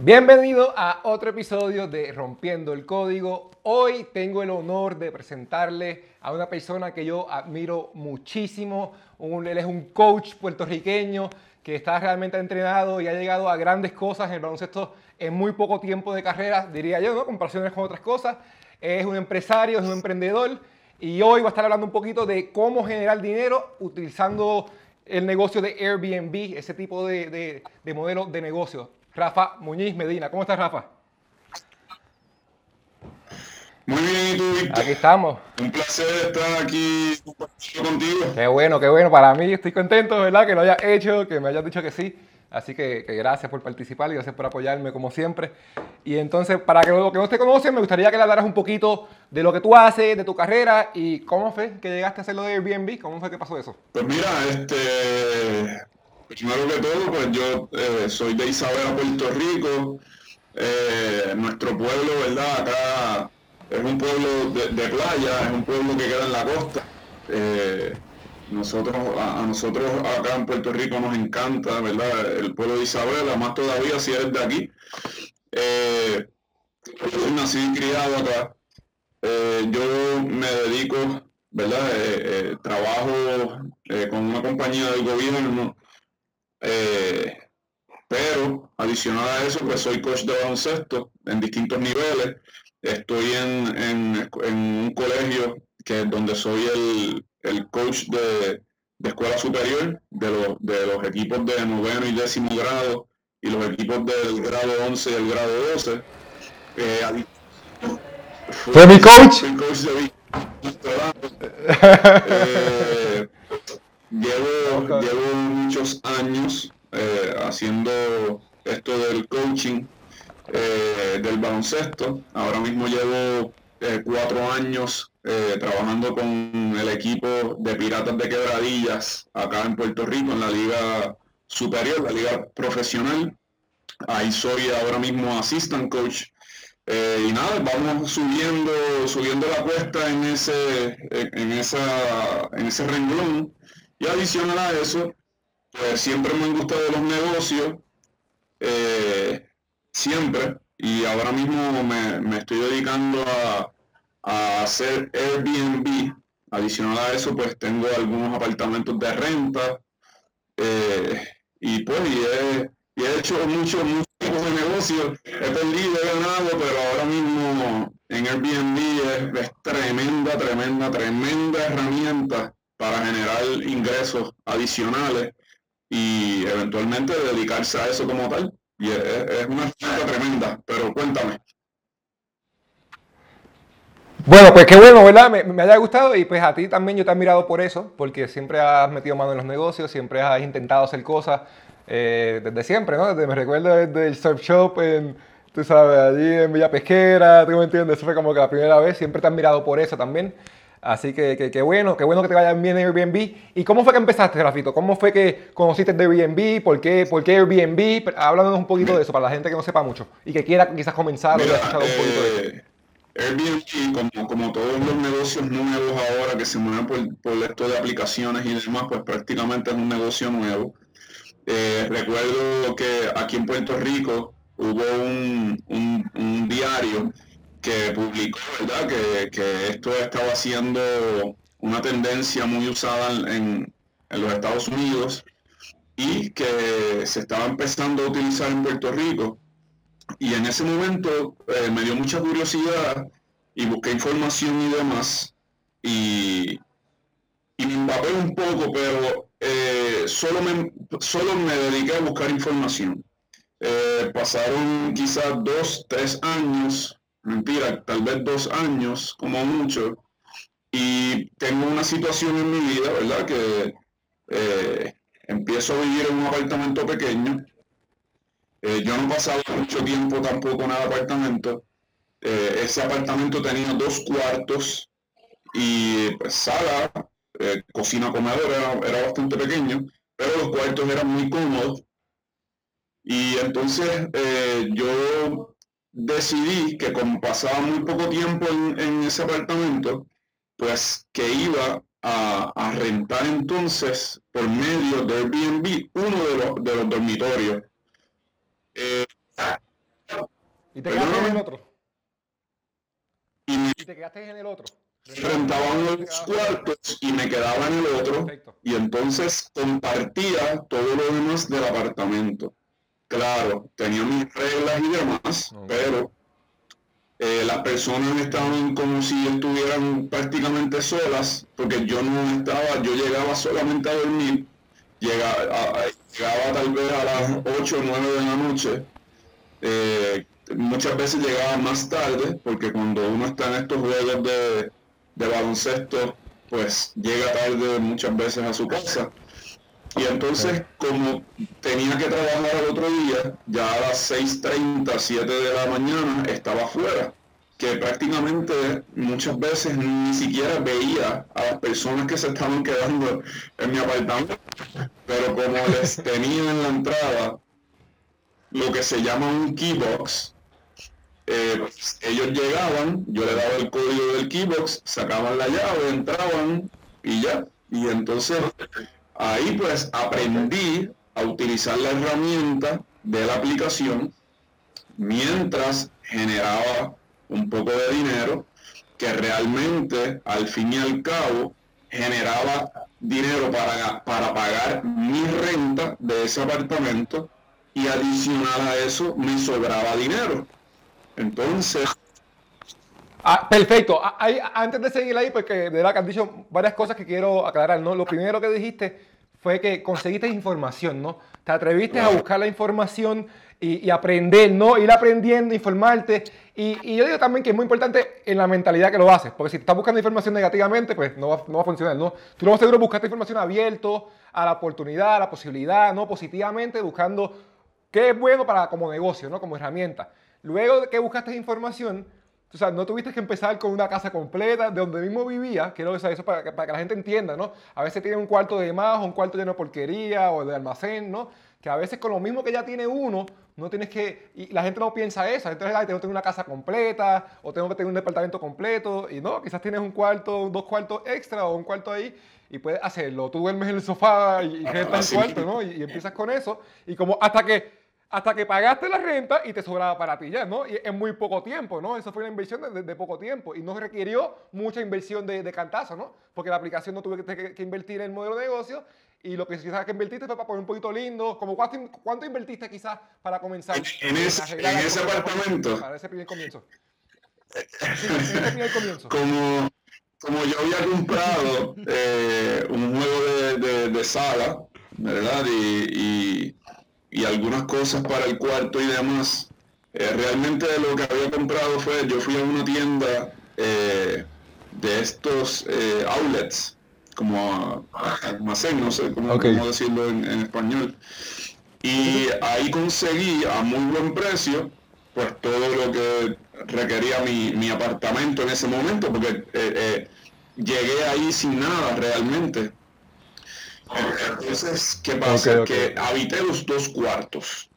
Bienvenido a otro episodio de Rompiendo el Código. Hoy tengo el honor de presentarle a una persona que yo admiro muchísimo. él es un coach puertorriqueño que está realmente entrenado y ha llegado a grandes cosas en el baloncesto en muy poco tiempo de carrera, diría yo, ¿no? Comparaciones con otras cosas. Es un empresario, es un emprendedor y hoy va a estar hablando un poquito de cómo generar dinero utilizando el negocio de Airbnb, ese tipo de, de, de modelo de negocio. Rafa Muñiz Medina. ¿Cómo estás, Rafa? Muy bien, ¿y tú, Víctor? Aquí estamos. Un placer estar aquí contigo. Qué bueno, qué bueno. Para mí estoy contento, ¿verdad? Que lo hayas hecho, que me hayas dicho que sí. Así que, gracias por participar y gracias por apoyarme como siempre. Y entonces, para que los que no te conocen, me gustaría que le hablaras un poquito de lo que tú haces, de tu carrera y cómo fue que llegaste a hacer lo de Airbnb, cómo fue que pasó eso. Pues mira, este, primero que todo, pues yo eh, soy de Isabela, Puerto Rico. Eh, nuestro pueblo, ¿verdad? Acá es un pueblo de, playa, es un pueblo que queda en la costa. Eh, nosotros, a, nosotros acá en Puerto Rico nos encanta, ¿verdad? El pueblo de Isabela, más todavía si eres de aquí. yo nacido y criado acá. yo me dedico, ¿verdad? trabajo con una compañía del gobierno eh, pero adicional a eso, pues soy coach de baloncesto en distintos niveles. Estoy en, un colegio que es donde soy el, coach de, escuela superior de los, de los equipos de noveno y décimo grado y los equipos del grado 11 y el grado 12. Eh, ¿Fue mi coach? Eh, llevo, llevo muchos años eh, haciendo esto del coaching eh, del baloncesto. Ahora mismo llevo eh, cuatro años trabajando con el equipo de Piratas de Quebradillas acá en Puerto Rico, en la liga superior, la liga profesional. Ahí soy ahora mismo assistant coach. y nada, vamos subiendo, subiendo la cuesta en ese, en esa, en ese renglón. Y adicional a eso, pues siempre me han gustado los negocios, eh, siempre, y ahora mismo me, estoy dedicando a, hacer Airbnb. Adicional a eso, pues tengo algunos apartamentos de renta, eh, y pues y he, hecho muchos, muchos tipos de negocios, he perdido, he ganado, pero ahora mismo en Airbnb es tremenda, tremenda, tremenda herramienta para generar ingresos adicionales y eventualmente dedicarse a eso como tal. Y es, una cosa tremenda, pero cuéntame. Bueno, pues qué bueno, ¿verdad? Me, haya gustado y pues a ti también yo te he admirado por eso, porque siempre has metido mano en los negocios, siempre has intentado hacer cosas eh, desde siempre, ¿no? Desde, me recuerdo desde el surf shop en, tú sabes, allí en Villa Pesquera, ¿tú me entiendes? Eso fue como que la primera vez, siempre te he admirado por eso también. Así que, qué bueno, qué bueno que te vayan bien en Airbnb. ¿Y cómo fue que empezaste, Rafito? ¿Cómo fue que conociste de Airbnb? ¿Por qué, por qué Airbnb? Háblanos un poquito de eso para la gente que no sepa mucho y que quiera quizás comenzar o escuchado un poquito de eso. Eh, Airbnb, como, todos los negocios nuevos ahora que se mueven por, esto de aplicaciones y demás, pues prácticamente es un negocio nuevo. Eh, recuerdo que aquí en Puerto Rico hubo un, un diario que publicó, ¿verdad? Que, esto estaba siendo una tendencia muy usada en, los Estados Unidos y que se estaba empezando a utilizar en Puerto Rico. Y en ese momento eh, me dio mucha curiosidad y busqué información y demás. Y, y me empapé un poco, pero eh, solo, me, solo me dediqué a buscar información. Eh, pasaron quizás dos, tres años mentira, tal vez dos años como mucho, y tengo una situación en mi vida, ¿verdad? Que eh, empiezo a vivir en un apartamento pequeño. Eh, yo no pasaba mucho tiempo tampoco en el apartamento. Eh, ese apartamento tenía dos cuartos y pues, sala, cocina, comedor, era, era bastante pequeño, pero los cuartos eran muy cómodos. Y entonces yo decidí que como pasaba muy poco tiempo en, ese apartamento, pues que iba a, rentar entonces por medio de Airbnb uno de los, de los dormitorios. Eh, ¿Y te quedaste en el otro? Y, te quedaste en el otro. Rentaba uno de los cuartos y me quedaba en el otro. Y entonces compartía todo lo demás del apartamento. Claro, tenía mis reglas y demás, pero eh, las personas estaban como si estuvieran prácticamente solas, porque yo no estaba, yo llegaba solamente a dormir, llegaba, llegaba tal vez a las 8 o 9 de la noche, eh, muchas veces llegaba más tarde, porque cuando uno está en estos juegos de, de baloncesto, pues llega tarde muchas veces a su casa. Y entonces, como tenía que trabajar el otro día, ya a las 6.30, 7 de la mañana, estaba afuera, que prácticamente muchas veces ni siquiera veía a las personas que se estaban quedando en mi apartamento, pero como les tenía en la entrada lo que se llama un keybox, eh, ellos llegaban, yo le daba el código del keybox, sacaban la llave, entraban y ya. Y entonces Ahí pues aprendí a utilizar la herramienta de la aplicación mientras generaba un poco de dinero que realmente al fin y al cabo generaba dinero para, para pagar mi renta de ese apartamento y adicional a eso me sobraba dinero. Entonces... Ah, perfecto. Ah, antes de seguir ahí, porque de verdad que han dicho varias cosas que quiero aclarar, ¿no? Lo primero que dijiste fue que conseguiste información, ¿no? Te atreviste a buscar la información y, aprender, ¿no? Ir aprendiendo, informarte. Y, yo digo también que es muy importante en la mentalidad que lo haces, porque si estás buscando información negativamente, pues no va, no va a funcionar, ¿no? Tú lo más seguro buscaste información abierto a la oportunidad, a la posibilidad, ¿no? Positivamente, buscando qué es bueno para como negocio, ¿no? Como herramienta. Luego de que buscaste información, o sea, no tuviste que empezar con una casa completa de donde mismo vivía, quiero decir eso para que, para que la gente entienda, ¿no? A veces tiene un cuarto de más, un cuarto lleno de porquería o de almacén, ¿no? Que a veces con lo mismo que ya tiene uno, no tienes que, y la gente no piensa eso, entonces la tengo que tener una casa completa o tengo que tener un departamento completo y no, quizás tienes un cuarto, dos cuartos extra o un cuarto ahí y puedes hacerlo. Tú duermes en el sofá y, y ah, el cuarto, ¿no? Y, y empiezas con eso y como hasta que hasta que pagaste la renta y te sobraba para ti ya, ¿no? Y en muy poco tiempo, ¿no? Eso fue una inversión de, poco tiempo y no requirió mucha inversión de, de, cantazo, ¿no? Porque la aplicación no tuve que, invertir en el modelo de negocio y lo que quizás que invertiste fue para poner un poquito lindo. Como cuánto, cuánto invertiste quizás para comenzar? En, ese, en ese apartamento. Para ese primer comienzo. ese primer comienzo. Como, como yo había comprado eh, un juego de, de, sala, ¿verdad? y y algunas cosas para el cuarto y demás. Eh, realmente lo que había comprado fue, yo fui a una tienda eh, de estos eh, outlets, como almacén, no sé cómo, decirlo en, español. Y ahí conseguí a muy buen precio, pues todo lo que requería mi, mi apartamento en ese momento, porque llegué ahí sin nada realmente. Entonces, ¿qué pasa? Que habité los dos cuartos.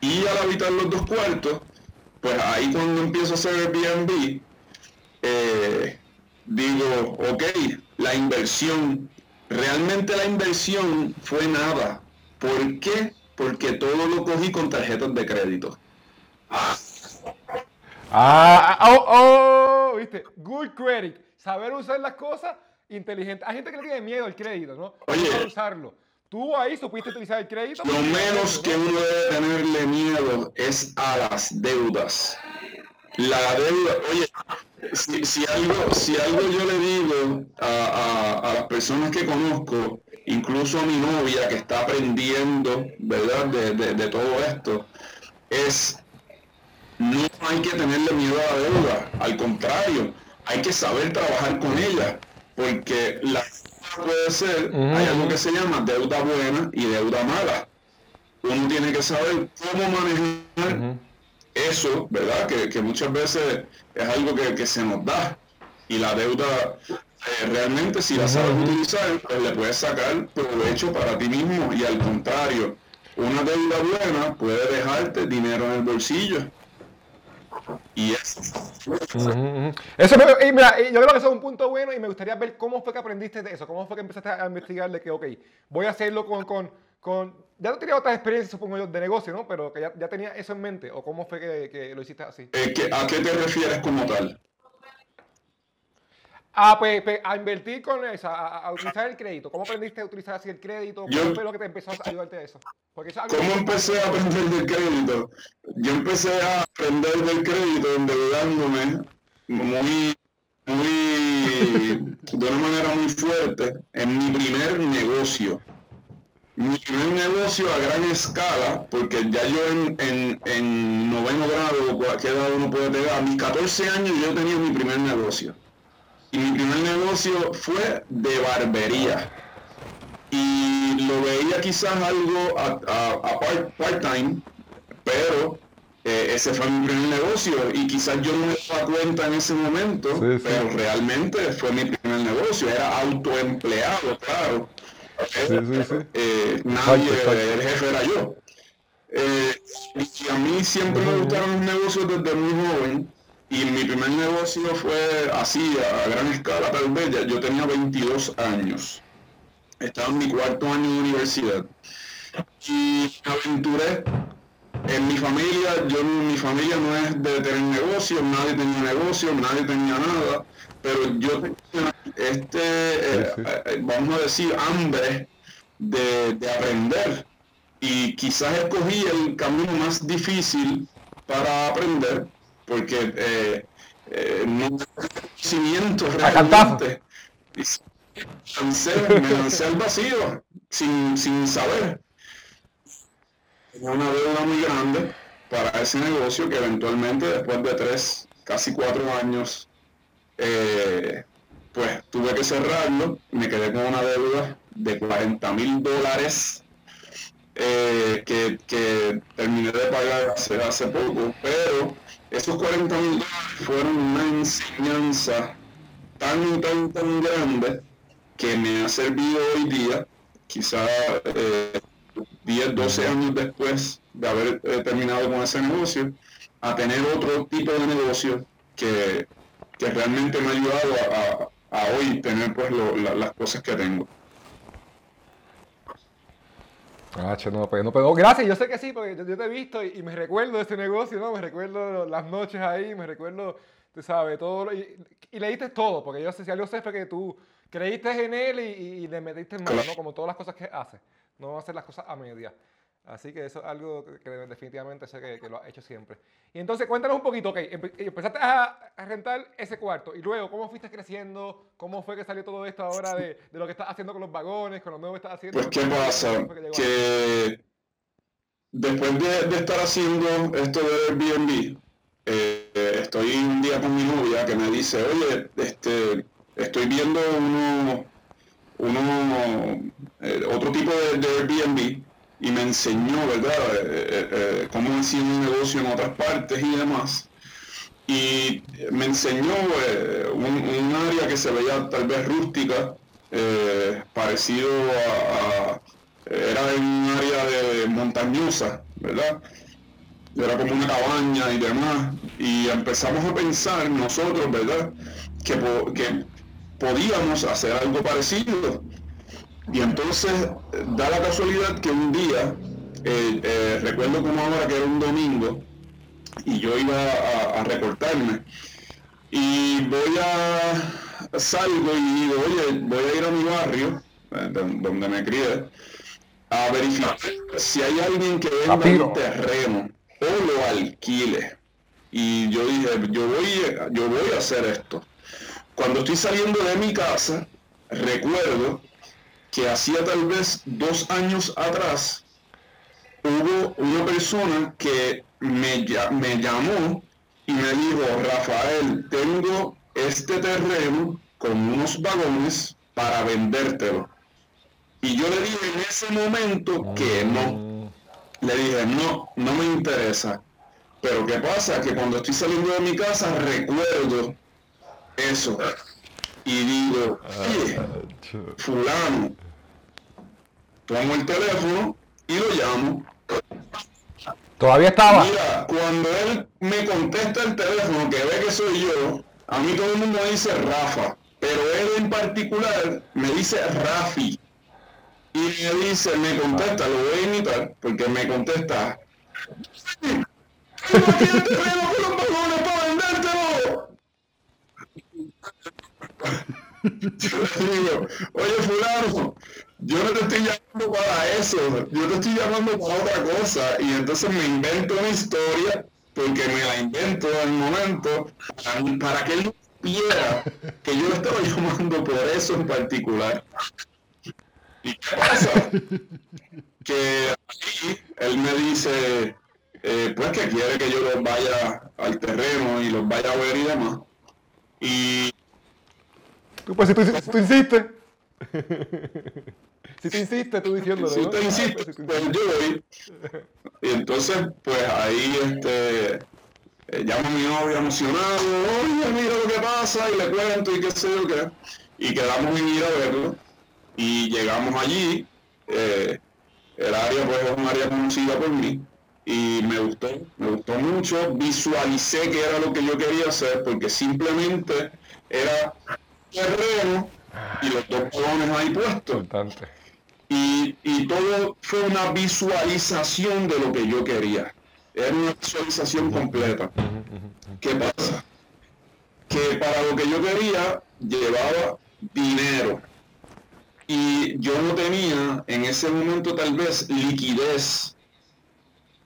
Y al habitar los dos cuartos, pues ahí cuando empiezo a hacer Airbnb, eh, digo, ok, la inversión, realmente la inversión fue nada. ¿Por qué? Porque todo lo cogí con tarjetas de crédito. Ah, ah oh, oh, viste, good credit. Saber usar las cosas inteligente. Hay gente que le tiene miedo al crédito, ¿no? Oye. usarlo. Tú ahí supiste utilizar el crédito. Lo menos que uno debe tenerle miedo es a las deudas. La deuda, oye, si, algo, si algo yo le digo a, las personas que conozco, incluso a mi novia que está aprendiendo, ¿verdad?, de, de todo esto, es no hay que tenerle miedo a la deuda, al contrario, hay que saber trabajar con ella porque la puede ser, hay algo que se llama deuda buena y deuda mala. Uno tiene que saber cómo manejar eso, ¿verdad? Que, muchas veces es algo que, se nos da. Y la deuda, eh, realmente si la sabes utilizar, pues le puedes sacar provecho para ti mismo. Y al contrario, una deuda buena puede dejarte dinero en el bolsillo. Y eso. eso mira, yo creo que eso es un punto bueno y me gustaría ver cómo fue que aprendiste de eso, cómo fue que empezaste a investigar de que, ok, voy a hacerlo con, con, con, ya no tenía otras experiencias, supongo yo, de negocio, ¿no? Pero que ya, ya tenía eso en mente, ¿o cómo fue que, que lo hiciste así? Eh, ¿A qué te refieres como tal? Ah, pues, pues, a invertir con eso, a, utilizar el crédito. ¿Cómo aprendiste a utilizar así el crédito? ¿Cómo fue lo que te empezó a ayudarte a eso? ¿Cómo empecé a aprender del crédito? Yo empecé a aprender del crédito endeudándome muy, muy, de una manera muy fuerte en mi primer negocio. Mi primer negocio a gran escala, porque ya yo en, en, en noveno grado, cualquier edad uno puede tener, a mis 14 años yo tenía mi primer negocio y mi primer negocio fue de barbería. Y lo veía quizás algo a, part-time, pero eh, ese fue mi primer negocio. Y quizás yo no me daba cuenta en ese momento, pero realmente fue mi primer negocio, era autoempleado, claro. Eh, nadie, el jefe era yo. Eh, y a mí siempre me gustaron los negocios desde muy joven y mi primer negocio fue así, a gran escala tal vez, yo tenía 22 años. Estaba en mi cuarto año de universidad. Y me aventuré en mi familia, yo mi familia no es de tener negocios, nadie tenía negocios, nadie tenía nada, pero yo tenía este, eh, eh, vamos a decir, hambre de, de, aprender. Y quizás escogí el camino más difícil para aprender, porque eh, eh, no conocimiento realmente. me lancé al vacío sin, sin saber. Una deuda muy grande para ese negocio que eventualmente después de tres, casi cuatro años, eh, pues tuve que cerrarlo. Me quedé con una deuda de 40 mil dólares eh, que, que, terminé de pagar hace, hace poco, pero esos 40 mil dólares fueron una enseñanza tan, tan, tan grande que me ha servido hoy día, quizá 10, 12 años después de haber eh, terminado con ese negocio, a tener otro tipo de negocio que, realmente me ha ayudado a, hoy tener pues las cosas que tengo. Ah, no, pues no, pero gracias, yo sé que sí, porque yo, te he visto y, me recuerdo de ese negocio, ¿no? Me recuerdo las noches ahí, me recuerdo, tú sabes, todo, y, y leíste todo, porque yo sé, si algo sé fue que tú creíste en él y, le metiste en mano, ¿no? Como todas las cosas que hace, no hacer las cosas a media. Así que eso es algo que, definitivamente sé que, lo ha hecho siempre. Y entonces cuéntanos un poquito, ok, empezaste a, rentar ese cuarto y luego, ¿cómo fuiste creciendo? ¿Cómo fue que salió todo esto ahora de, lo que estás haciendo con los vagones, con lo nuevo que estás haciendo? Pues, ¿qué pasa? Que, después de, estar haciendo esto de Airbnb, eh, estoy un día con mi novia que me dice, oye, este, estoy viendo uno, uno eh, otro tipo de, de Airbnb y me enseñó, ¿verdad?, eh, eh, eh, cómo hacía un negocio en otras partes y demás. Y me enseñó un, área que se veía tal vez rústica, parecido a, era en un área de montañosa, ¿verdad? Era como una cabaña y demás. Y empezamos a pensar nosotros, ¿verdad?, que, que podíamos hacer algo parecido y entonces da la casualidad que un día, eh, eh, recuerdo como ahora que era un domingo, y yo iba a, recortarme, y voy a, salgo y digo, oye, voy a ir a mi barrio, eh, donde me crié, a verificar si hay alguien que venda un terreno o lo alquile. Y yo dije, yo voy, yo voy a hacer esto. Cuando estoy saliendo de mi casa, recuerdo que hacía tal vez dos años atrás hubo una persona que me, llamó y me dijo, Rafael, tengo este terreno con unos vagones para vendértelo. Y yo le dije en ese momento que no. Le dije, no, no me interesa. Pero ¿qué pasa? Que cuando estoy saliendo de mi casa recuerdo eso y digo, oye, fulano, tomo el teléfono y lo llamo. Todavía estaba. Mira, cuando él me contesta el teléfono, que ve que soy yo, a mí todo el mundo me dice Rafa, pero él en particular me dice Rafi. y me dice, me contesta, lo voy a imitar, porque me contesta, tengo aquí el terreno con los vagones para vendértelo. Yo oye fulano, yo no te estoy llamando para eso, yo te estoy llamando para otra cosa. Y entonces me invento una historia, porque me la invento en el momento, para, que él supiera que yo estaba llamando por eso en particular. ¿Y qué pasa? Que ahí él me dice, eh, pues que quiere que yo los vaya al terreno y los vaya a ver y demás. Y... Tú, pues si tú, si tú insistes. si tú insistes, tú diciéndolo. Si ¿no? usted insiste, Ah, pues, pues yo voy. Y entonces, pues ahí este, eh, llamo a mi novia emocionado, oye, mira lo que pasa, y le cuento y qué sé yo qué. Y quedamos en ir a verlo. Y llegamos allí. eh, el área pues es un área conocida por mí. Y me gustó, me gustó mucho. Visualicé que era lo que yo quería hacer, porque simplemente era terreno y los dos balones ahí puestos Importante. y, y todo fue una visualización de lo que yo quería. Era una visualización completa. ¿Qué pasa? Que para lo que yo quería llevaba dinero. Y yo no tenía en ese momento tal vez liquidez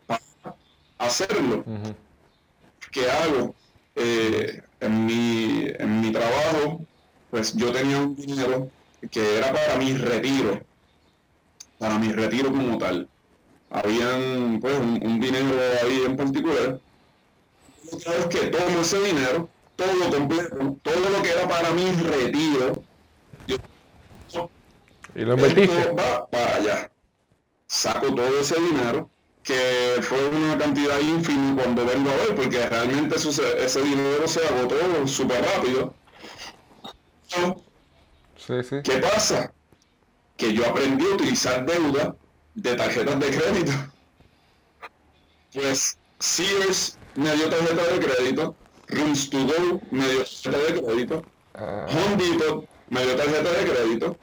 para hacerlo. ¿Qué hago? Eh, en, mi, en mi trabajo, pues yo tenía un dinero que era para mi retiro, para mi retiro como tal. Habían pues un, un dinero ahí en particular. Otra vez que tomo ese dinero, todo completo, todo lo que era para mi retiro, yo Y lo esto va para allá. Saco todo ese dinero, que fue una cantidad ínfima cuando vengo a ver, porque realmente eso ese dinero se agotó súper rápido. Sí, sí. ¿Qué pasa? Que yo aprendí a utilizar deuda de tarjetas de crédito. Pues Sears me dio tarjeta de crédito, Rooms to Go me dio tarjeta de crédito, Ah, Home Depot me dio tarjeta de crédito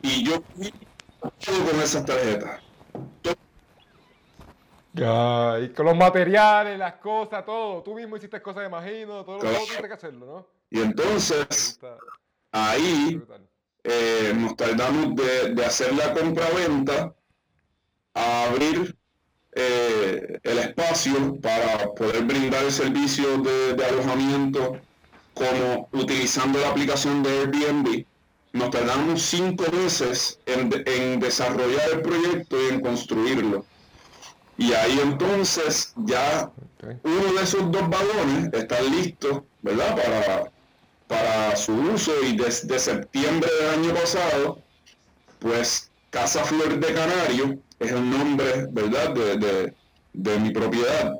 y yo fui todo con esas tarjetas. ya, y con los materiales, las cosas, todo. Tú mismo hiciste cosas, imagino. Todo lo Claro. todo tuviste que hacerlo, ¿no? Y entonces ahí eh, nos tardamos de, de hacer la compra-venta a abrir eh, el espacio para poder brindar el servicio de, de alojamiento como utilizando la aplicación de Airbnb. Nos tardamos cinco meses en, de- en desarrollar el proyecto y en construirlo. Y ahí entonces ya uno de esos dos vagones está listo, ¿verdad? Para, para su uso y desde septiembre del año pasado, pues Casa Flor de Canario es el nombre, ¿verdad? De, de- mi propiedad.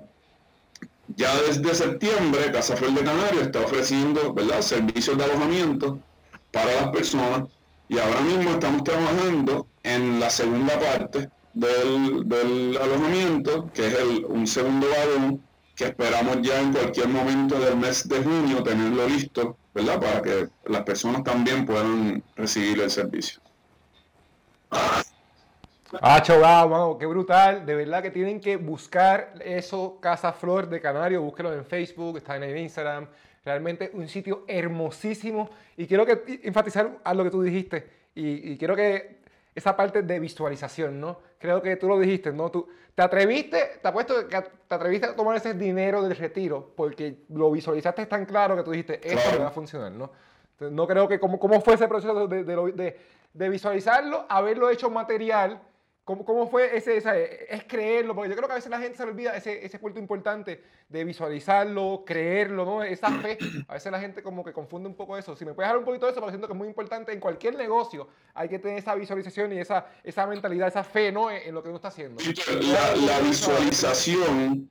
Ya desde septiembre, Casa Flor de Canario está ofreciendo, ¿verdad? Servicios de alojamiento para las personas y ahora mismo estamos trabajando en la segunda parte del, del alojamiento, que es el- un segundo vagón que esperamos ya en cualquier momento del mes de junio tenerlo listo, ¿verdad? Para que las personas también puedan recibir el servicio. Ah, chaval, mano, qué brutal. De verdad que tienen que buscar eso, Casa Flor de Canario. Búsquelo en Facebook, está en Instagram. Realmente un sitio hermosísimo. Y quiero que enfatizar a lo que tú dijiste. Y, y quiero que esa parte de visualización, ¿no? Creo que tú lo dijiste, ¿no? Tú te atreviste, te apuesto que te atreviste a tomar ese dinero del retiro porque lo visualizaste tan claro que tú dijiste, esto Claro. me va a funcionar, ¿no? Entonces, no creo que, ¿cómo, cómo fue ese proceso de, de, de- de visualizarlo, haberlo hecho material? ¿Cómo, cómo fue ese, es creerlo? Porque yo creo que a veces la gente se le olvida ese, ese punto importante de visualizarlo, creerlo, ¿no? Esa fe. A veces la gente como que confunde un poco eso. Si me puedes hablar un poquito de eso, porque siento que es muy importante en cualquier negocio. Hay que tener esa visualización y esa, esa mentalidad, esa fe, ¿no? En, en lo que uno está haciendo. La, la visualización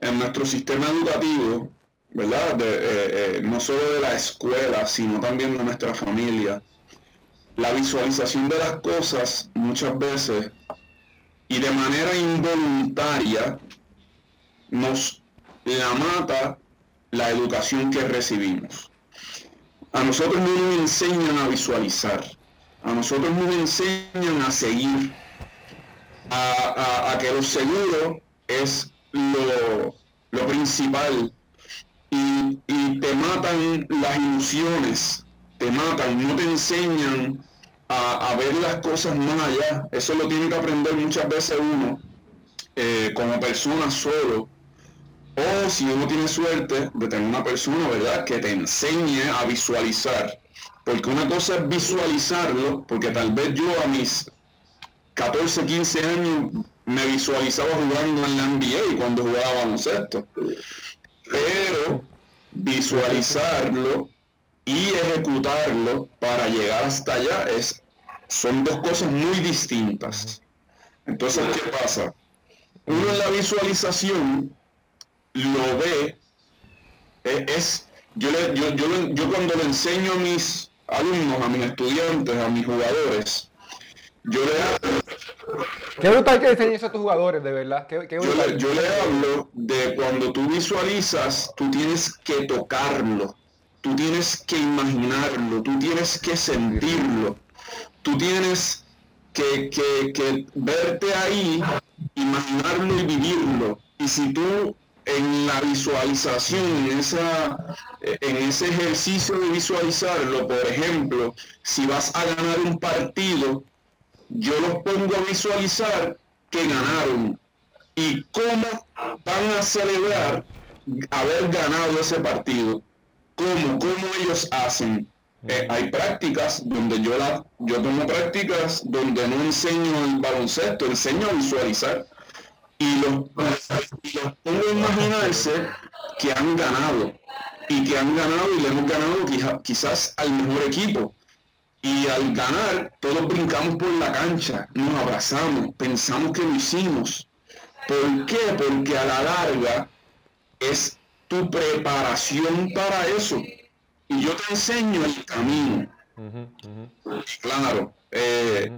en nuestro sistema educativo, ¿verdad? De, eh, eh, no solo de la escuela, sino también de nuestra familia. La visualización de las cosas muchas veces y de manera involuntaria nos la mata la educación que recibimos. A nosotros no nos enseñan a visualizar. a nosotros nos enseñan a seguir, a, que lo seguro es lo, principal y, te matan las ilusiones, te matan, no te enseñan a, ver las cosas más allá. Eso lo tiene que aprender muchas veces uno eh, como persona solo. O si uno tiene suerte de tener una persona, ¿verdad?, que te enseñe a visualizar porque una cosa es visualizarlo, porque tal vez yo a mis 14, 15 años me visualizaba jugando en la NBA cuando jugaba baloncesto. Pero visualizarlo y ejecutarlo para llegar hasta allá es, son dos cosas muy distintas. Entonces, ¿qué pasa? Uno en la visualización lo ve, e, es, yo, yo, yo cuando le enseño a mis alumnos, a mis estudiantes, a mis jugadores, yo le hablo... Qué brutal que enseñes a tus jugadores, de verdad. Qué, yo, le, yo, le, hablo de cuando tú visualizas, tú tienes que tocarlo, tú tienes que imaginarlo, tú tienes que sentirlo, tú tienes que, verte ahí, imaginarlo y vivirlo. Y si tú en la visualización, en, esa, en ese ejercicio de visualizarlo, por ejemplo, si vas a ganar un partido, yo los pongo a visualizar que ganaron. Y cómo van a celebrar haber ganado ese partido, cómo, cómo ellos hacen. Eh, hay prácticas donde yo, la, yo tomo prácticas donde no enseño el baloncesto, enseño a visualizar y los, pongo a imaginarse que han ganado y que han ganado y le hemos ganado quizás al mejor equipo. Y al ganar, todos brincamos por la cancha, nos abrazamos, pensamos que lo hicimos. ¿Por qué? Porque a la larga es tu preparación para eso. Y yo te enseño el camino. Claro. Eh,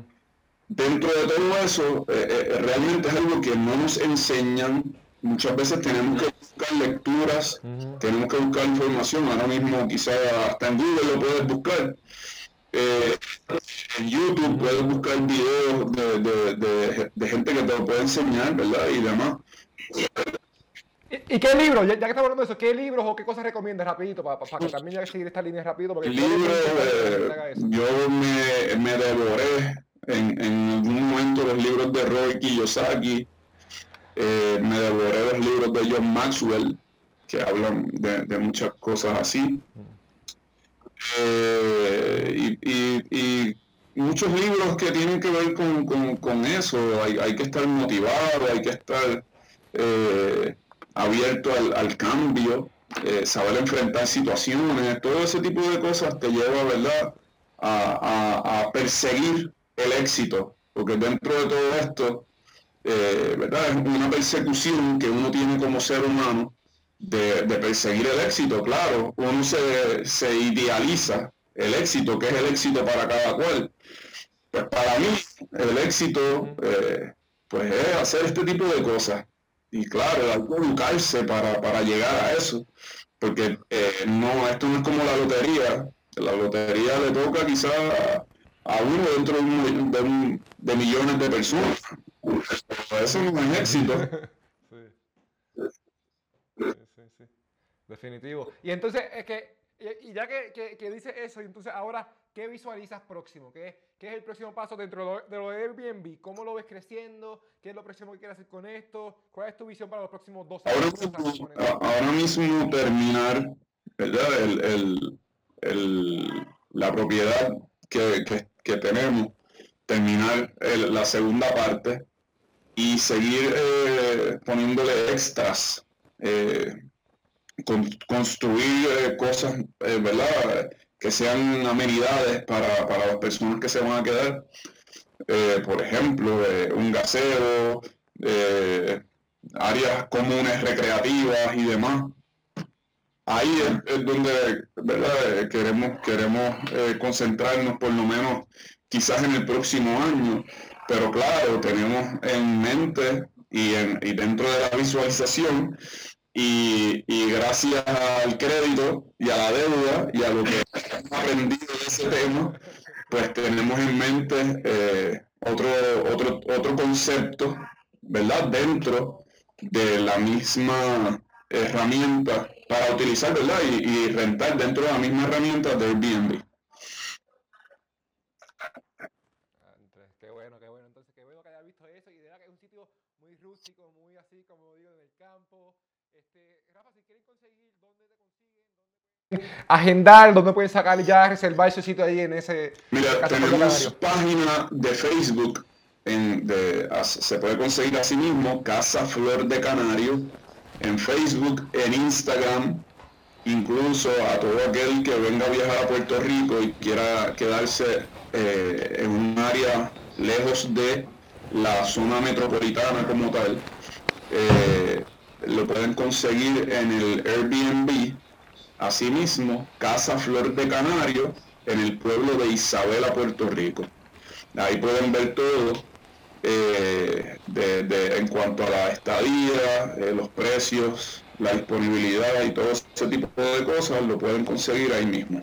dentro de todo eso, eh, eh, realmente es algo que no nos enseñan. Muchas veces tenemos que buscar lecturas, tenemos que buscar información. Ahora mismo quizá hasta en Google lo puedes buscar. Eh, en YouTube puedes buscar videos de, gente que te lo puede enseñar, ¿verdad? Y demás. ¿Y, qué libros? Ya, que estamos hablando de eso, ¿qué libros o qué cosas recomiendas rapidito para, para, que también ya seguir esta línea rápido? Porque yo me, me devoré en, en algún momento los libros de Roy Kiyosaki, eh, me devoré los libros de John Maxwell, que hablan de, muchas cosas así. Eh, y, muchos libros que tienen que ver con, eso, hay, que estar motivado, hay que estar eh, abierto al, cambio, saber enfrentar situaciones, todo ese tipo de cosas te lleva, ¿verdad?, a, a perseguir el éxito, porque dentro de todo esto, eh, ¿verdad? Es una persecución que uno tiene como ser humano de, perseguir el éxito, claro, uno se, idealiza el éxito, que es el éxito para cada cual. Pues para mí, el éxito, eh, pues es hacer este tipo de cosas. Y claro, hay que educarse para, llegar a eso. Porque eh, no, esto no es como la lotería. La lotería le toca quizás a uno dentro de, de, millones de personas. Eso no es éxito. Definitivo. Y entonces, es que, y ya que, que, dice eso, entonces ahora, ¿qué visualizas próximo? ¿Qué, ¿Qué, es el próximo paso dentro de lo de Airbnb? ¿Cómo lo ves creciendo? ¿Qué es lo próximo que quieres hacer con esto? ¿Cuál es tu visión para los próximos dos años? Ahora mismo, terminar, ¿verdad? El, el, el, la propiedad que, que, que tenemos, terminar la segunda parte y seguir eh, poniéndole extras, eh, construir eh, cosas, ¿verdad? Que sean amenidades para, para, las personas que se van a quedar. por ejemplo, un gaseo, áreas comunes recreativas y demás. Ahí es, donde queremos, queremos eh, concentrarnos por lo menos quizás en el próximo año, pero claro, tenemos en mente y, en, y dentro de la visualización y, y, gracias al crédito y a la deuda y a lo que aprendido de ese tema, pues tenemos en mente eh, otro, otro, otro concepto, ¿verdad? Dentro de la misma herramienta para utilizar, ¿verdad? Y, rentar dentro de la misma herramienta de Airbnb. Qué bueno, qué bueno. Entonces, qué bueno que haya visto eso y de verdad que es un sitio muy rústico, muy así, como digo, en el campo. Este, Rafa, si quieren conseguir, ¿dónde te consiguen? Agendar, dónde pueden sacar ya, reservar ese sitio ahí en ese... Mira, tenemos página de Facebook se puede conseguir así mismo, Casa Flor de Canario, en Facebook, en Instagram, incluso a todo aquel que venga a viajar a Puerto Rico y quiera quedarse eh, en un área lejos de la zona metropolitana como tal, eh, lo pueden conseguir en el Airbnb, asimismo, Casa Flor de Canario, en el pueblo de Isabela, Puerto Rico. Ahí pueden ver todo eh, de, en cuanto a la estadía, eh, los precios, la disponibilidad y todo ese tipo de cosas, lo pueden conseguir ahí mismo.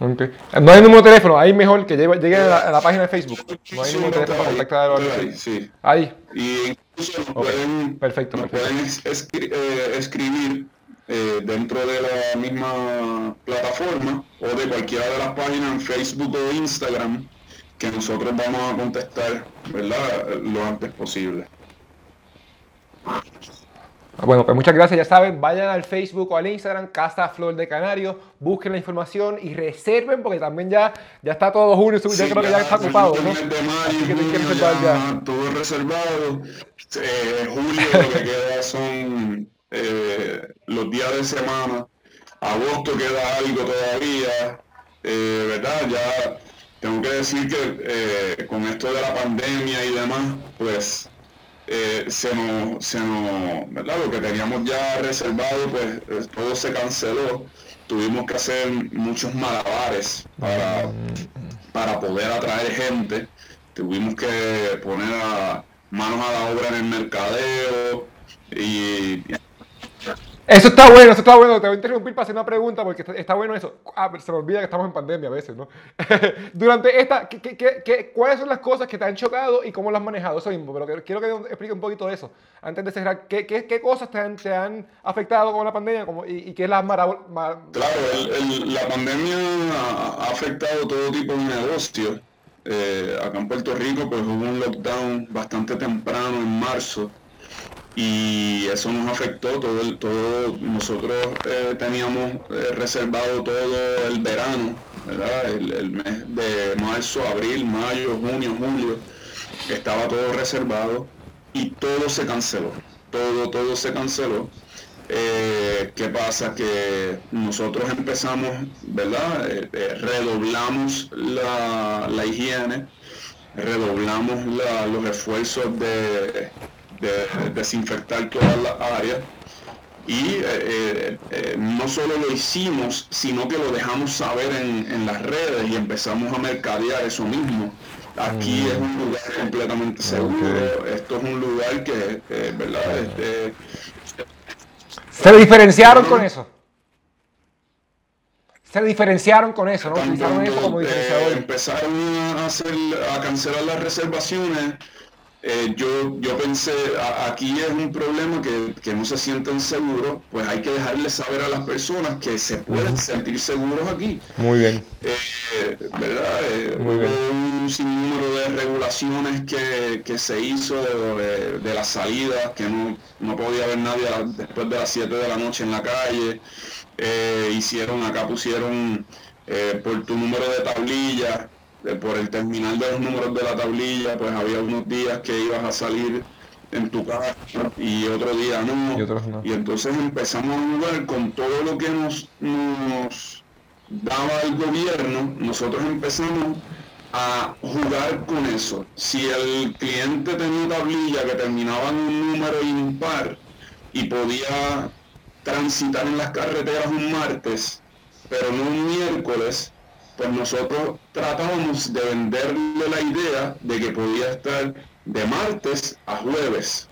No hay número de teléfono, ahí mejor que llegue a la, página de Facebook. No hay número de teléfono para contactar ahí, sí. ahí. Y incluso nos pueden, perfecto, pueden eh, escribir dentro de la misma plataforma o de cualquiera de las páginas en Facebook o Instagram que nosotros vamos a contestar, ¿verdad? Lo antes posible. Bueno, pues muchas gracias, ya saben, vayan al Facebook o al Instagram, Casa Flor de Canario, busquen la información y reserven porque también ya, ya está todo junio, yo creo que ya está ocupado, ¿no? Ya, Todo reservado, eh, julio lo que queda son eh, los días de semana, agosto queda algo todavía, eh, ¿verdad? Ya tengo que decir que eh, con esto de la pandemia y demás, pues eh, se nos, se nos, ¿verdad? Lo que teníamos ya reservado, pues eh, todo se canceló. Tuvimos que hacer muchos malabares para, para poder atraer gente. Tuvimos que poner a, manos a la obra en el mercadeo y eso está bueno, eso está bueno. Te voy a interrumpir para hacer una pregunta porque está, bueno eso. Ah, se me olvida que estamos en pandemia a veces, ¿no? Durante esta, ¿qué, cuáles son las cosas que te han chocado y cómo las has manejado? Eso mismo, pero quiero que explique un poquito de eso. Antes de cerrar, ¿qué, cosas te han, afectado con la pandemia y, qué es la Claro, la pandemia ha afectado todo tipo de negocio. Eh, acá en Puerto Rico pues hubo un lockdown bastante temprano en marzo y eso nos afectó todo el todo nosotros eh, teníamos eh, reservado todo el verano ¿verdad? El, mes de marzo abril mayo junio julio estaba todo reservado y todo se canceló todo todo se canceló. Eh, qué pasa que nosotros empezamos verdad redoblamos la, la higiene redoblamos los esfuerzos de de desinfectar todas las áreas. Y eh, eh, eh, no solo lo hicimos, sino que lo dejamos saber en, las redes y empezamos a mercadear eso mismo. Aquí mm. es un lugar completamente seguro, esto es un lugar que, ¿verdad? Este, ¿Se diferenciaron con eso? se diferenciaron con eso, ¿no? empezaron a, hacer, a cancelar las reservaciones eh, yo, yo pensé, aquí es un problema que, no se sienten seguros, pues hay que dejarles saber a las personas que se pueden sentir seguros aquí. Muy bien. Eh, ¿Verdad? Eh, hubo un sinnúmero de regulaciones que, se hizo de, la salida, que no, no, podía haber nadie después de las 7 de la noche en la calle. hicieron, acá pusieron por tu número de tablilla, por el terminal de los números de la tablilla, pues había unos días que ibas a salir en tu casa y otro día no. Y, entonces empezamos a jugar con todo lo que nos, nos daba el gobierno, nosotros empezamos a jugar con eso. Si el cliente tenía tablilla que terminaba en un número impar y podía transitar en las carreteras un martes, pero no un miércoles, pues nosotros tratábamos de venderle la idea de que podía estar de martes a jueves.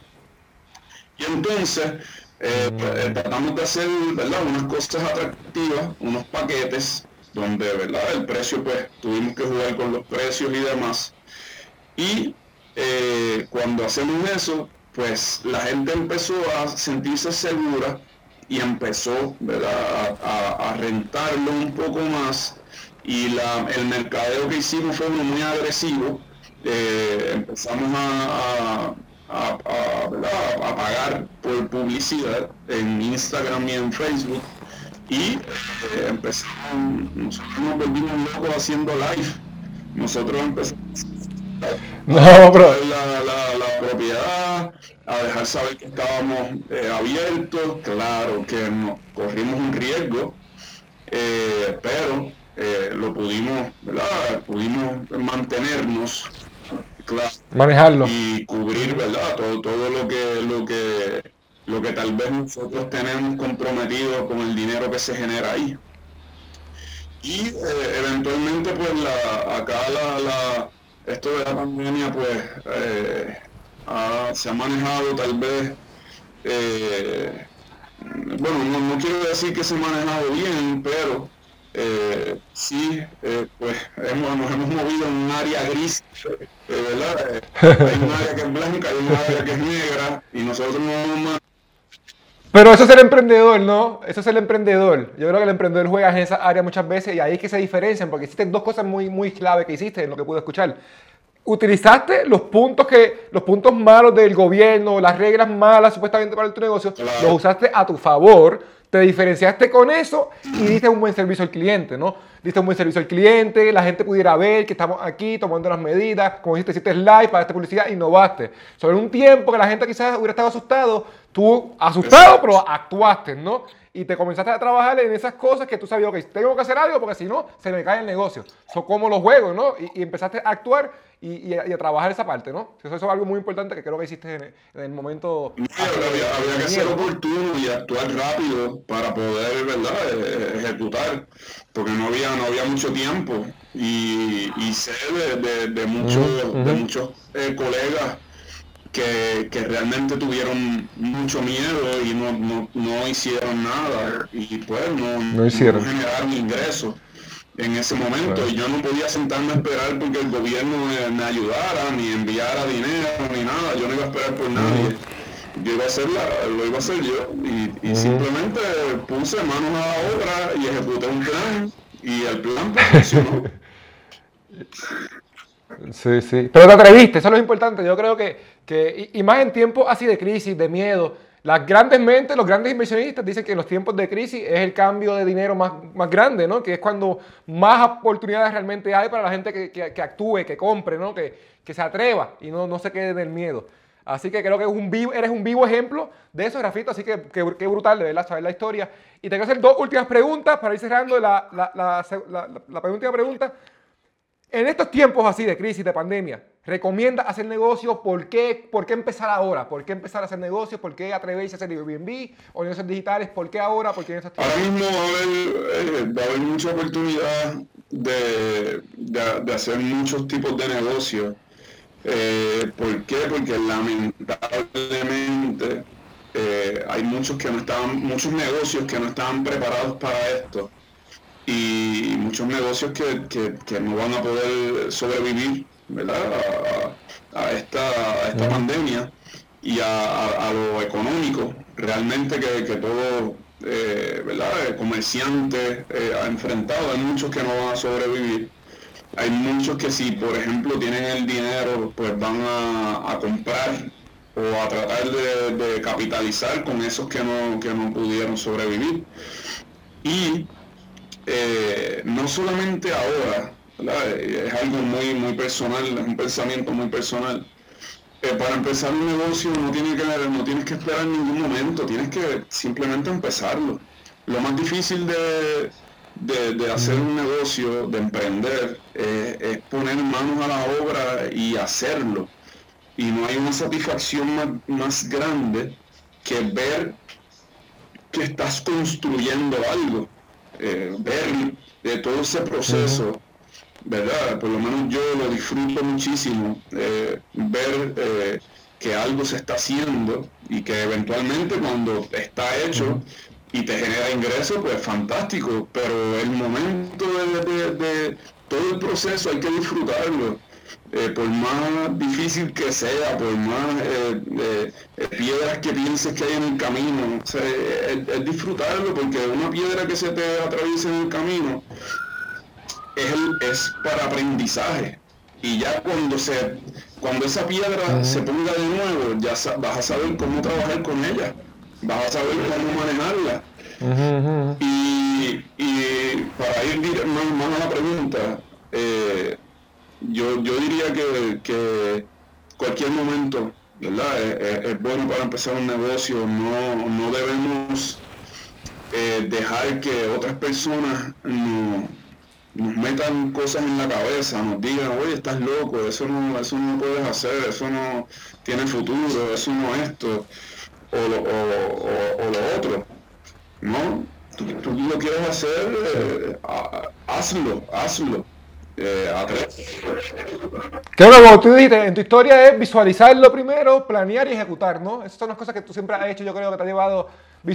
Y entonces eh, pues, eh, tratamos de hacer ¿verdad? unas cosas atractivas, unos paquetes donde, ¿verdad? El precio, pues, tuvimos que jugar con los precios y demás. Y eh, cuando hacemos eso, pues la gente empezó a sentirse segura y empezó ¿verdad? A, rentarlo un poco más y la, el mercadeo que hicimos fue muy agresivo. Eh, empezamos a, a, pagar por publicidad en Instagram y en Facebook y eh, empezamos, nosotros nos volvimos locos haciendo live. Nosotros empezamos no, La, la, propiedad, a dejar saber que estábamos eh, abiertos, claro que nos corrimos un riesgo, eh, pero eh, lo pudimos, ¿verdad? Pudimos mantenernos, claro, manejarlo y cubrir, ¿verdad? Todo, todo lo que, lo que, lo que tal vez nosotros tenemos comprometido con el dinero que se genera ahí. Y eventualmente, pues, la, acá la esto de la pandemia pues eh, se ha manejado tal vez, eh, bueno, no, quiero decir que se ha manejado bien, pero eh, sí, pues hemos, nos hemos movido en un área gris, ¿verdad? hay un área que es blanca, hay un área que es negra, y nosotros no hemos pero eso es el emprendedor, ¿no? Eso es el emprendedor. Yo creo que el emprendedor juega en esa área muchas veces y ahí es que se diferencian, porque existen dos cosas muy, muy clave que hiciste en lo que pude escuchar. Utilizaste los puntos, que, los puntos malos del gobierno, las reglas malas supuestamente para tu negocio, los usaste a tu favor, te diferenciaste con eso y diste un buen servicio al cliente, ¿no? Diste un buen servicio al cliente, la gente pudiera ver que estamos aquí tomando las medidas, como dijiste, hiciste live para esta publicidad, innovaste. Sobre un tiempo que la gente quizás hubiera estado asustado, tú asustado, pero actuaste, ¿no? Y te comenzaste a trabajar en esas cosas que tú sabías, ok, tengo que hacer algo porque si no, se me cae el negocio. Son como los juegos, ¿no? Y, empezaste a actuar y, a, trabajar esa parte, ¿no? Eso, es algo muy importante que creo que hiciste en, el momento. había, que ser oportuno y actuar rápido para poder, ¿verdad?, eh, ejecutar, porque no había, no había mucho tiempo. Y, sé de, muchos, de muchos eh, colegas que, realmente tuvieron mucho miedo y no, no, hicieron nada. Y pues no, no, generaron ingresos en ese momento. Y yo no podía sentarme a esperar porque el gobierno me, ayudara ni enviara dinero ni nada. Yo no iba a esperar por nadie yo iba a hacer lo iba a hacer yo y, simplemente puse manos a la obra y ejecuté un plan y el plan funcionó Sí, sí. Pero te atreviste, eso es lo importante. Yo creo que, que y, más en tiempos así de crisis, de miedo, las grandes mentes, los grandes inversionistas dicen que en los tiempos de crisis es el cambio de dinero más, más grande, ¿no? Que es cuando más oportunidades realmente hay para la gente que, que, actúe, que compre, ¿no? Que, que se atreva y no, no se quede en el miedo. Así que creo que un vivo, eres un vivo ejemplo de eso, Grafito. Así que qué brutal, de verdad, saber la historia. Y te quiero hacer dos últimas preguntas para ir cerrando la, la, la, la, penúltima pregunta. En estos tiempos así de crisis, de pandemia, ¿recomienda hacer negocios? ¿Por qué, ¿Por qué empezar ahora? ¿Por qué empezar a hacer negocios? ¿Por qué atreverse a hacer Airbnb o negocios digitales? ¿Por qué ahora? ¿Por qué en estos tiempos? Ahora mismo va a haber, mucha oportunidad de, hacer muchos tipos de negocios. Eh, ¿Por qué? Porque lamentablemente eh, hay muchos que no estaban, muchos negocios que no estaban preparados para esto y muchos negocios que, no van a poder sobrevivir A, esta, esta pandemia y a, lo económico. Realmente que, que todo eh, ¿verdad? comerciante ha enfrentado, hay muchos que no van a sobrevivir. Hay muchos que si, por ejemplo, tienen el dinero, pues van a, comprar o a tratar de, capitalizar con esos que no, que no pudieron sobrevivir. Y eh, no solamente ahora, es algo muy, muy personal, es un pensamiento muy personal. Eh, para empezar un negocio no, tiene que, no tienes que esperar ningún momento, tienes que simplemente empezarlo. Lo más difícil de, hacer un negocio, de emprender, eh, es poner manos a la obra y hacerlo. Y no hay una satisfacción más, más grande que ver que estás construyendo algo eh, ver de todo ese proceso, ¿verdad? Por lo menos yo lo disfruto muchísimo, eh, ver eh, que algo se está haciendo y que eventualmente cuando está hecho, y te genera ingresos, pues fantástico, pero el momento de, todo el proceso hay que disfrutarlo. Eh, por más difícil que sea, por más eh, eh, piedras que pienses que hay en el camino, es, disfrutarlo porque una piedra que se te atraviesa en el camino es, es para aprendizaje. Y ya cuando se cuando esa piedra se ponga de nuevo, ya vas a saber cómo trabajar con ella vas a saber cómo manejarla. Y, para ir más, a la pregunta, eh, yo, diría que, cualquier momento ¿verdad? Es, bueno para empezar un negocio, no, no debemos eh, dejar que otras personas nos, nos metan cosas en la cabeza, nos digan, oye, estás loco, eso no, eso no puedes hacer, eso no tiene futuro, eso no esto o lo, o, lo otro. ¿No? Tú, tú lo quieres hacer, eh, hazlo, hazlo. Eh, claro, como tú dijiste, en tu historia es visualizarlo primero, planear y ejecutar, ¿no? Esas son las cosas que tú siempre has hecho, yo creo que te ha llevado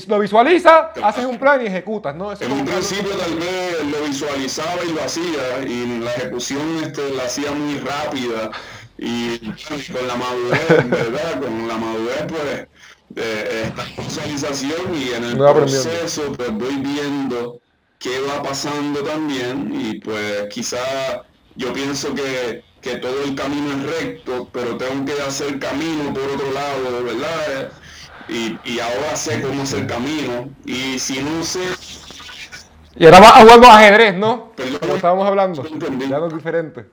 lo visualiza, haces un plan y ejecutas, ¿no? en un principio tal vez lo visualizaba y lo hacía, y la ejecución este, la hacía muy rápida, y con la madurez, ¿verdad? Con la madurez, pues, esta socialización y en el proceso pues voy viendo qué va pasando también y pues quizá yo pienso que, que, todo el camino es recto, pero tengo que hacer camino por otro lado, ¿verdad? Y, y ahora sé cómo es el camino y si no sé... Y ahora vas jugando ajedrez, ¿no? Como estábamos hablando. Ya no es diferente.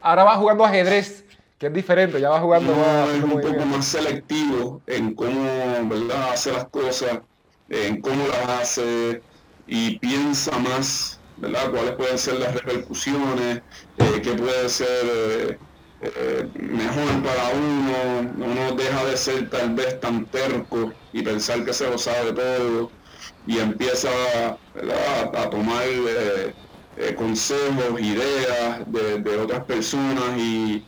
Ahora vas jugando ajedrez que es diferente, ya va jugando más. Es un poco más selectivo en cómo ¿verdad? hace las cosas, en cómo las hace y piensa más, ¿verdad? Cuáles pueden ser las repercusiones, eh, qué puede ser eh, eh, mejor para uno. Uno deja de ser tal vez tan terco y pensar que se lo sabe todo y empieza a tomar consejos, ideas de, de otras personas y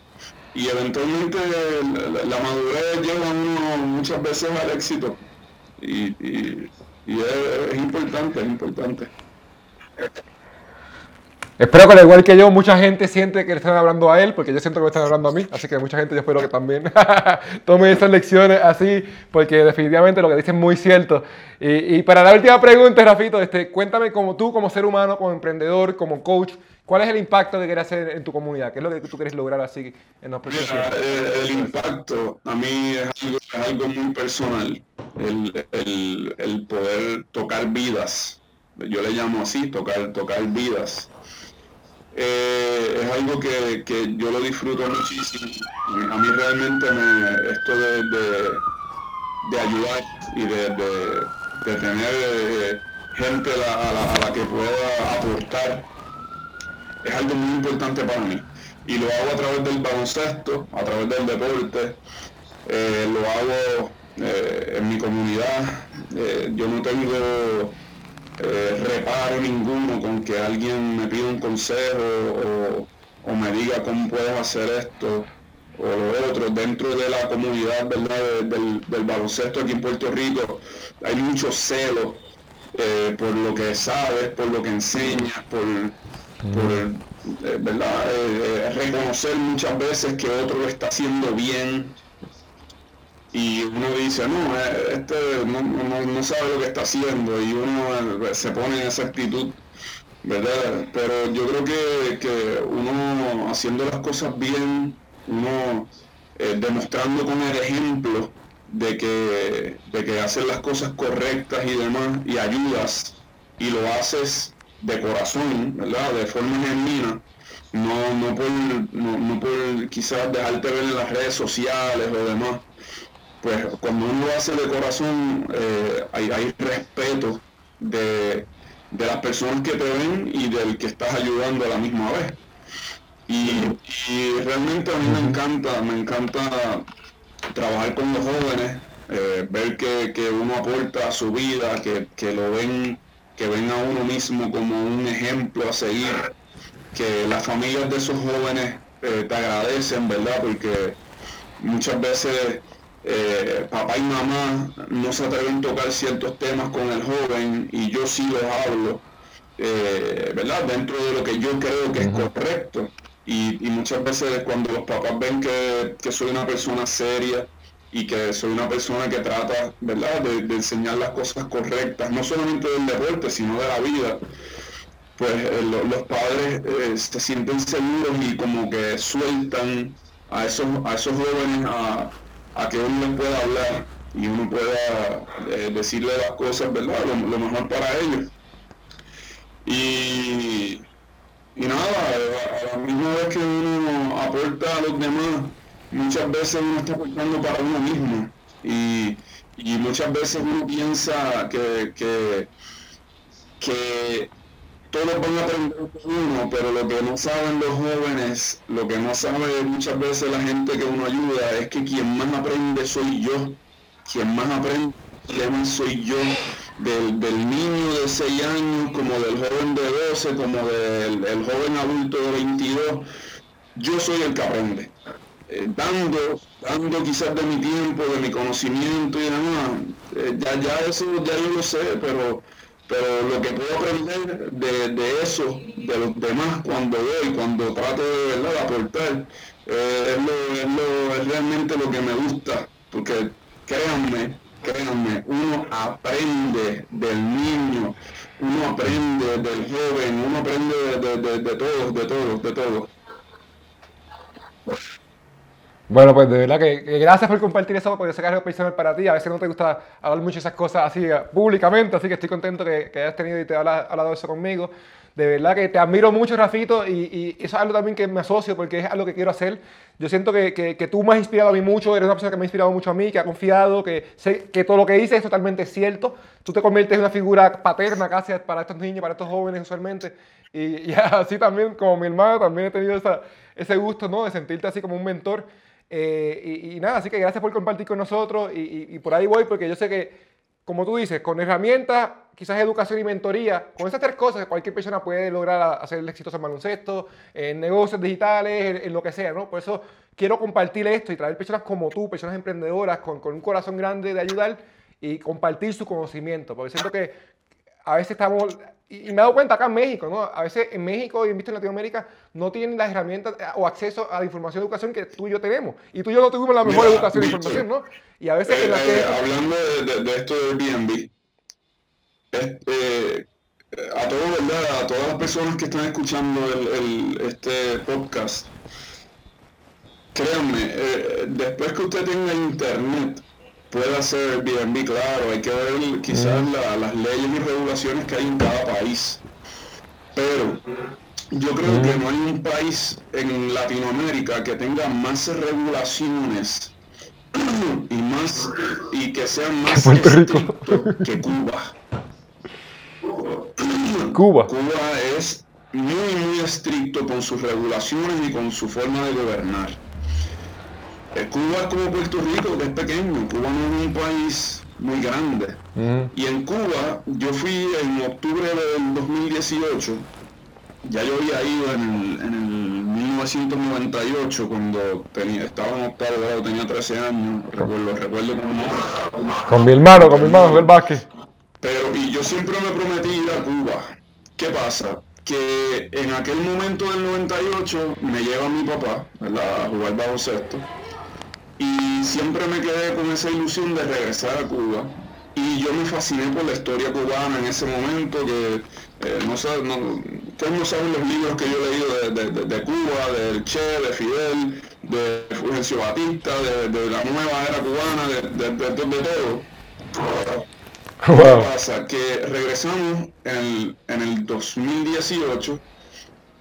y eventualmente la, madurez lleva uno muchas veces al éxito y, es, importante, es importante. Espero que al igual que yo, mucha gente siente que le están hablando a él, porque yo siento que me están hablando a mí, así que mucha gente yo espero que también tome esas lecciones así, porque definitivamente lo que dicen es muy cierto. Y, para la última pregunta, Rafito, este, cuéntame como tú, como ser humano, como emprendedor, como coach, ¿Cuál es el impacto que quieres hacer en tu comunidad? ¿Qué es lo que tú quieres lograr así en los próximos El, impacto a mí es algo, muy personal, el, poder tocar vidas. Yo le llamo así, tocar, tocar vidas. Eh, es algo que, yo lo disfruto muchísimo. A mí realmente me, esto de, ayudar y de, tener eh, gente a la que pueda aportar es algo muy importante para mí. Y lo hago a través del baloncesto, a través del deporte, eh, lo hago eh, en mi comunidad. Eh, yo no tengo reparo ninguno con que alguien me pida un consejo o, me diga cómo puedo hacer esto o lo otro. Dentro de la comunidad Del, del, baloncesto aquí en Puerto Rico hay mucho celo por lo que sabes, por lo que enseñas, por por eh, ¿verdad? Eh, eh, reconocer muchas veces que otro lo está haciendo bien y uno dice, no, este no, sabe lo que está haciendo y uno se pone en esa actitud, ¿verdad? Pero yo creo que, uno haciendo las cosas bien, uno demostrando con el ejemplo de que, de que haces las cosas correctas y demás y ayudas y lo haces de corazón, ¿verdad? De forma genuina, no, no, por, no, por quizás dejarte ver en las redes sociales o demás. Pues cuando uno lo hace de corazón, eh, hay, hay, respeto de, las personas que te ven y del que estás ayudando a la misma vez. Y, realmente a mí me encanta, me encanta trabajar con los jóvenes, eh, ver que, que, uno aporta a su vida, que, que lo ven que ven a uno mismo como un ejemplo a seguir, que las familias de esos jóvenes eh, te agradecen, ¿verdad? Porque muchas veces eh, papá y mamá no se atreven a tocar ciertos temas con el joven y yo sí los hablo, eh, ¿verdad? Dentro de lo que yo creo que es correcto. Y, muchas veces cuando los papás ven que, soy una persona seria y que soy una persona que trata, ¿verdad?, de, enseñar las cosas correctas, no solamente del deporte, sino de la vida, pues eh, los padres se sienten seguros y como que sueltan a esos, a esos jóvenes a que uno pueda hablar y uno pueda eh, decirle las cosas, ¿verdad? Lo, mejor para ellos. Y, y nada, a la misma vez que uno aporta a los demás, muchas veces uno está aportando para uno mismo. Y, muchas veces uno piensa que, que, que todos van a aprender uno, pero lo que no saben los jóvenes, lo que no sabe muchas veces la gente que uno ayuda, es que quien más aprende soy yo, quien más aprende soy yo, del, niño de 6 años, como del joven de 12, como del el joven adulto de 22, yo soy el que aprende. Eh, dando, dando quizás de mi tiempo, de mi conocimiento y demás, eh, ya, ya eso ya yo lo sé, pero pero lo que puedo aprender de, eso, de los demás, cuando voy, cuando trato de verdad aportar, eh, es, realmente lo que me gusta, porque créanme, créanme, uno aprende del niño, uno aprende del joven, uno aprende de, de, de todos, de todos, de todos. Bueno, pues de verdad que, gracias por compartir eso, porque sé que es algo personal para ti. A veces no te gusta hablar mucho de esas cosas así eh, públicamente, así que estoy contento que, hayas tenido y te hayas hablado de eso conmigo. De verdad que te admiro mucho, Rafito, y, eso es algo también que me asocio porque es algo que quiero hacer. Yo siento que, tú me has inspirado a mí mucho, eres una persona que me ha inspirado mucho a mí, que ha confiado, que sé que todo lo que dices es totalmente cierto. Tú te conviertes en una figura paterna casi para estos niños, para estos jóvenes usualmente. Y, así también, como mi hermano, también he tenido ese gusto, ¿no? De sentirte así como un mentor. Eh, y, nada, así que gracias por compartir con nosotros y, por ahí voy porque yo sé que, como tú dices, con herramientas, quizás educación y mentoría, con esas tres cosas cualquier persona puede lograr hacer el exitoso en baloncesto, en negocios digitales, en, lo que sea, ¿no? Por eso quiero compartir esto y traer personas como tú, personas emprendedoras con, con un corazón grande de ayudar y compartir su conocimiento, porque siento que a veces estamos y, me he dado cuenta acá en México, ¿no? A veces en México y en visto en Latinoamérica no tienen las herramientas eh, o acceso a la información y educación que tú y yo tenemos. Y tú y yo no tuvimos la mejor educación y información, ¿no? Y a veces... Eh, eh, hablando de, esto del Airbnb, este, a todos, ¿verdad? A todas las personas que están escuchando el, este podcast, créanme, después que usted tenga internet, puede hacer Airbnb, claro, hay que ver quizás las leyes y regulaciones que hay en cada país. Pero yo creo que no hay un país en Latinoamérica que tenga más regulaciones y más y que sean más estrictos que Cuba. Cuba. Cuba es muy muy estricto con sus regulaciones y con su forma de gobernar. Cuba es como Puerto Rico, que es pequeño. Cuba no es un país muy grande. Y en Cuba, yo fui en octubre del 2018. Ya yo había ido en el, 1998, cuando tenía, estaba en octavo grado, tenía 13 años. Recuerdo, recuerdo con, con mi hermano, con mi hermano, el básquet. Pero, y yo siempre me prometí ir a Cuba. ¿Qué pasa? Que en aquel momento del 98 me lleva mi papá, ¿verdad? A jugar baloncesto y siempre me quedé con esa ilusión de regresar a Cuba. Y yo me fasciné por la historia cubana en ese momento, que eh, no, saben, no, ustedes no saben los libros que yo he leído de, Cuba, del Che, de Fidel, de Fulgencio Batista, de, la nueva era cubana, de, todo. ¿Qué pasa? Que regresamos en en el 2018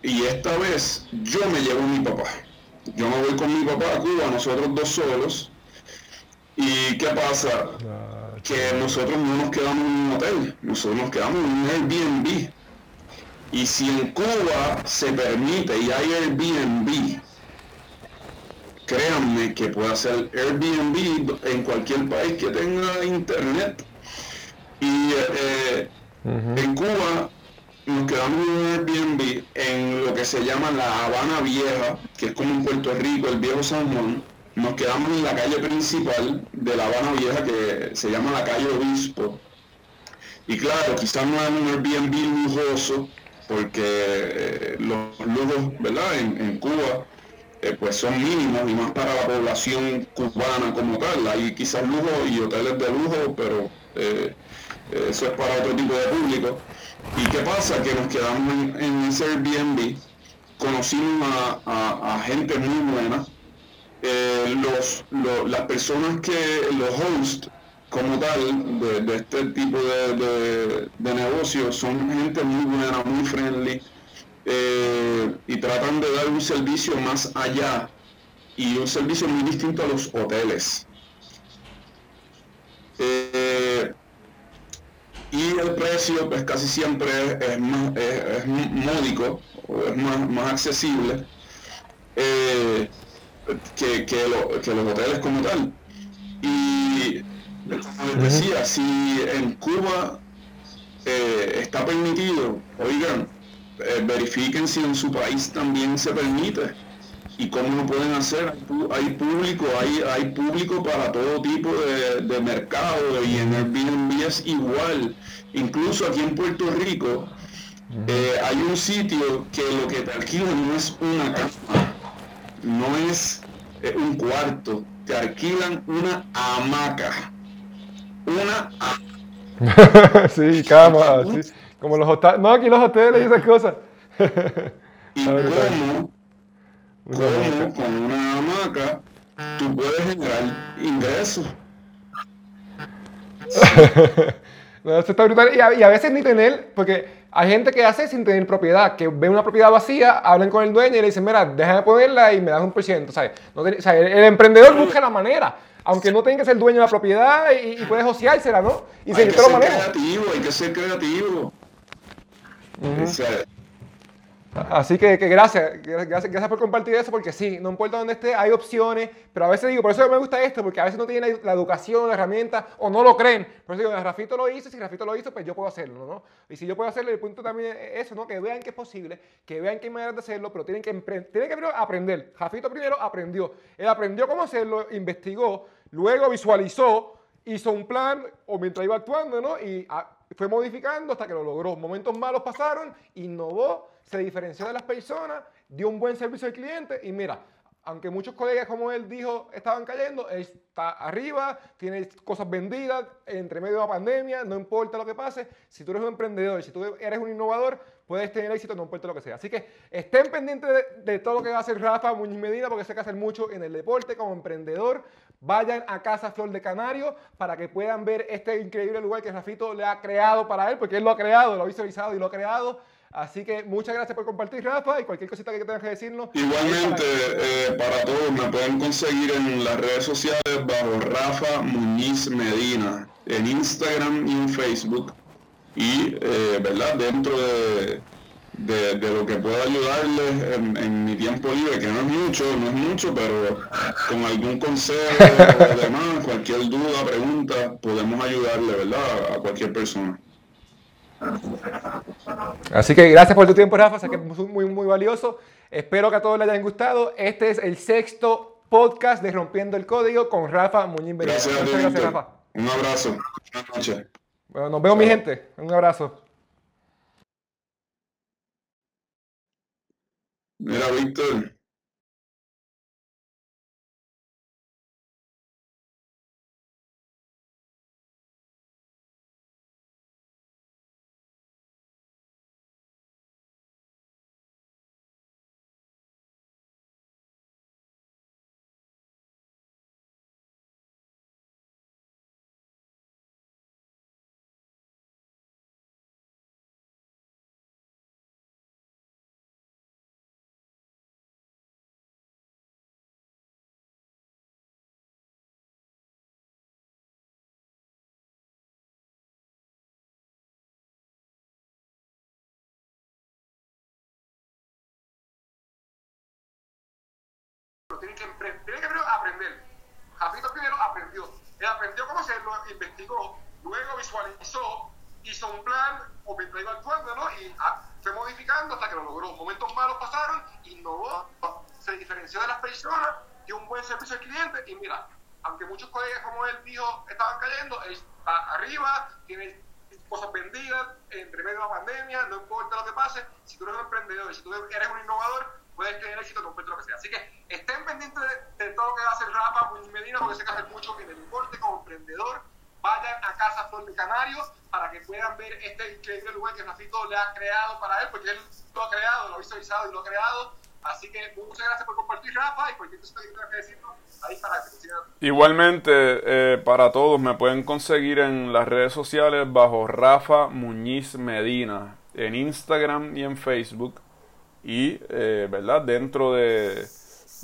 y esta vez yo me llevo a mi papá yo me voy con mi papá a Cuba, nosotros dos solos. ¿Y qué pasa? Que nosotros no nos quedamos en un hotel, nosotros nos quedamos en un Airbnb. Y si en Cuba se permite y hay Airbnb, créanme que puede hacer Airbnb en cualquier país que tenga internet. Y eh, en Cuba nos quedamos en un se llama la Habana Vieja, que es como en Puerto Rico, el viejo San Juan. nos quedamos en la calle principal de La Habana Vieja que se llama la calle Obispo. Y claro, quizás no es un Airbnb lujoso, porque eh, los lujos, ¿verdad? En, Cuba, eh, pues son mínimos y más para la población cubana como tal. Hay quizás lujos y hoteles de lujo, pero eh, eso es para otro tipo de público. ¿Y qué pasa? Que nos quedamos en, ese Airbnb, conocimos a, gente muy buena. los, las personas que, los hosts, como tal de, este tipo de, de, negocios son gente muy buena, muy friendly eh, y tratan de dar un servicio más allá y un servicio muy distinto a los hoteles. Eh, y el precio pues casi siempre es, más, es, módico, es más, accesible eh, que, que los hoteles como tal. Y como les decía, si en Cuba eh, está permitido, oigan, eh, verifiquen si en su país también se permite y cómo lo pueden hacer. Hay público, hay, hay público para todo tipo de, mercado y en Airbnb es igual. Incluso aquí en Puerto Rico eh, hay un sitio que lo que te alquilan no es una cama, no es un cuarto, te alquilan una hamaca una sí, cama, sí. Como los hoteles. No, aquí los hoteles y esas cosas. y cómo, cómo con una hamaca tú puedes generar ingresos. no, eso está brutal. Y a, y a, veces ni tener, porque hay gente que hace sin tener propiedad, que ve una propiedad vacía, hablan con el dueño y le dicen, mira, déjame ponerla y me das un por ciento. ¿sabes? No o sea, el, el emprendedor busca la manera aunque no tenga que ser dueño de la propiedad y, y puedes ociársela, ¿no? Y hay que ser creativo, hay que ser creativo. Así que, gracias, gracias, gracias, por compartir eso, porque sí, no importa dónde esté, hay opciones, pero a veces digo, por eso me gusta esto, porque a veces no tienen la, educación, la herramienta, o no lo creen. Por eso digo, Rafito lo hizo, si Rafito lo hizo, pues yo puedo hacerlo, ¿no? Y si yo puedo hacerlo, el punto también es eso, ¿no? Que vean que es posible, que vean que hay maneras de hacerlo, pero tienen que, tienen que primero aprender. Rafito primero aprendió. Él aprendió cómo hacerlo, investigó, luego visualizó, hizo un plan, o mientras iba actuando, ¿no? Y ah, fue modificando hasta que lo logró. Momentos malos pasaron, innovó, se diferenció de las personas, dio un buen servicio al cliente y mira, aunque muchos colegas, como él dijo, estaban cayendo, él está arriba, tiene cosas vendidas, entre medio de la pandemia, no importa lo que pase, si tú eres un emprendedor, si tú eres un innovador, puedes tener éxito, no importa lo que sea. Así que estén pendientes de, todo lo que va a hacer Rafa Muñiz Medina, porque sé que hacer mucho en el deporte como emprendedor. Vayan a Casa Flor de Canario para que puedan ver este increíble lugar que Rafito le ha creado para él, porque él lo ha creado, lo ha visualizado y lo ha creado Así que muchas gracias por compartir, Rafa, y cualquier cosita que tengas que decirnos. Igualmente, eh, para todos, me pueden conseguir en las redes sociales bajo Rafa Muñiz Medina, en Instagram y en Facebook. Y, eh, ¿verdad? Dentro de, lo que pueda ayudarles en, mi tiempo libre, que no es mucho, no es mucho, pero con algún consejo o demás, cualquier duda, pregunta, podemos ayudarle, ¿verdad? A cualquier persona. Así que gracias por tu tiempo, Rafa, sé que es muy, muy valioso. Espero que a todos les hayan gustado. Este es el sexto podcast de Rompiendo el Código con Rafa Muñiz Gracias, Muchas gracias, Rafa. Un abrazo. Buenas noches. Bueno, nos vemos, mi gente. Un abrazo. Mira, Víctor. Tienen que, aprender. Jafito primero aprendió. Él aprendió cómo hacerlo, investigó, luego visualizó, hizo un plan, o mientras iba actuando, ¿no? Y ah, fue modificando hasta que lo logró. Momentos malos pasaron, innovó, se diferenció de las personas dio un buen servicio al cliente y mira, aunque muchos colegas como él dijo estaban cayendo, él está arriba, tiene cosas vendidas, entre medio de la pandemia, no importa lo que pase, si tú eres un emprendedor si tú eres un innovador, puedes tener éxito con lo que sea. Así que estén pendientes de, todo lo que va a hacer Rafa Muñiz Medina, porque sé que hace mucho en el deporte como emprendedor. Vayan a Casa Flor de Canarios para que puedan ver este increíble lugar que Rafito le ha creado para él, porque él lo ha creado, lo ha visualizado y lo ha creado. Así que muchas gracias por compartir, Rafa, y cualquier cosa que tengas que decirnos, ahí para que se Igualmente, eh, para todos, me pueden conseguir en las redes sociales bajo Rafa Muñiz Medina, en Instagram y en Facebook y, eh, ¿verdad? Dentro de,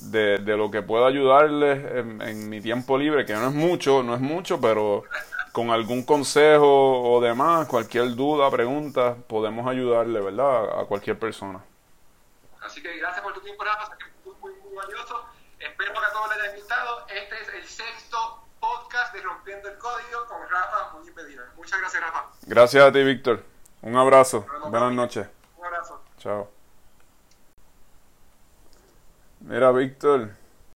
de, lo que pueda ayudarles en, mi tiempo libre, que no es mucho, no es mucho, pero con algún consejo o demás, cualquier duda, pregunta, podemos ayudarle, ¿verdad? A, cualquier persona. Así que gracias por tu tiempo, Rafa, que muy, muy, muy valioso. Espero que a todos les haya gustado. Este es el sexto podcast de Rompiendo el Código con Rafa Muñiz Medina. Muchas gracias, Rafa. Gracias a ti, Víctor. Un abrazo. Buenas noches. Un abrazo. Chao. Mira, Víctor,